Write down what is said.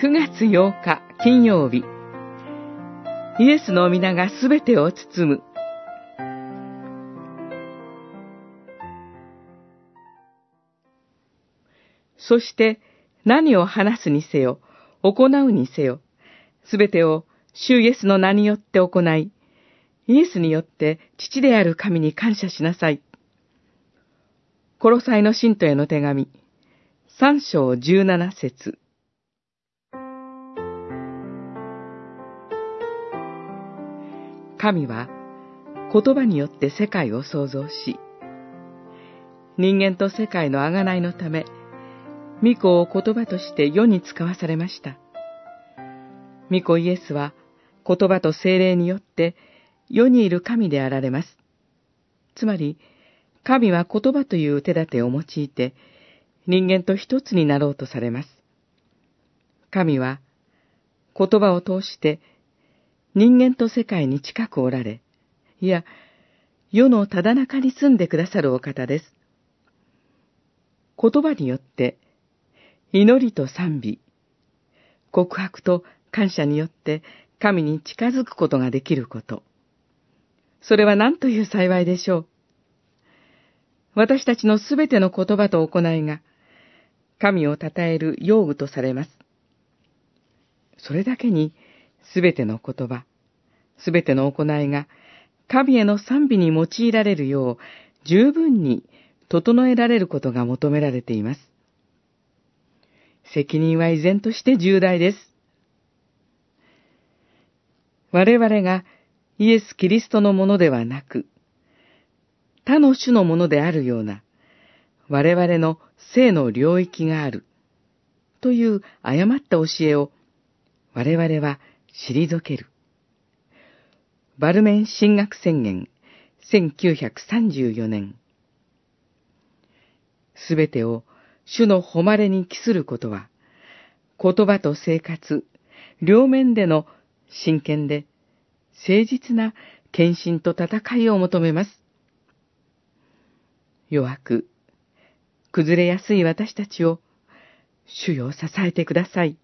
9月8日金曜日。イエスの皆がすべてを包む。そして何を話すにせよ、行うにせよ、すべてを主イエスの名によって行い、イエスによって父である神に感謝しなさい。コロサイの信徒への手紙、三章十七節。神は言葉によって世界を創造し、人間と世界の贖いのため、御子を言葉として世に使わされました。御子イエスは言葉と精霊によって世にいる神であられます。つまり、神は言葉という手立てを用いて人間と一つになろうとされます。神は言葉を通して人間と世界に近くおられ、いや、世のただ中に住んでくださるお方です。言葉によって祈りと賛美、告白と感謝によって神に近づくことができること。それは何という幸いでしょう。私たちのすべての言葉と行いが、神を称える用具とされます。それだけに、すべての言葉、すべての行いが、神への賛美に用いられるよう、十分に整えられることが求められています。責任は依然として重大です。我々がイエス・キリストのものではなく、他の種のものであるような、我々の性の領域がある、という誤った教えを、我々は退ける。バルメン神学宣言、1934年。すべてを主の誉れに帰することは、言葉と生活、両面での真剣で誠実な献身と戦いを求めます。弱く、崩れやすい私たちを、主よ支えてください。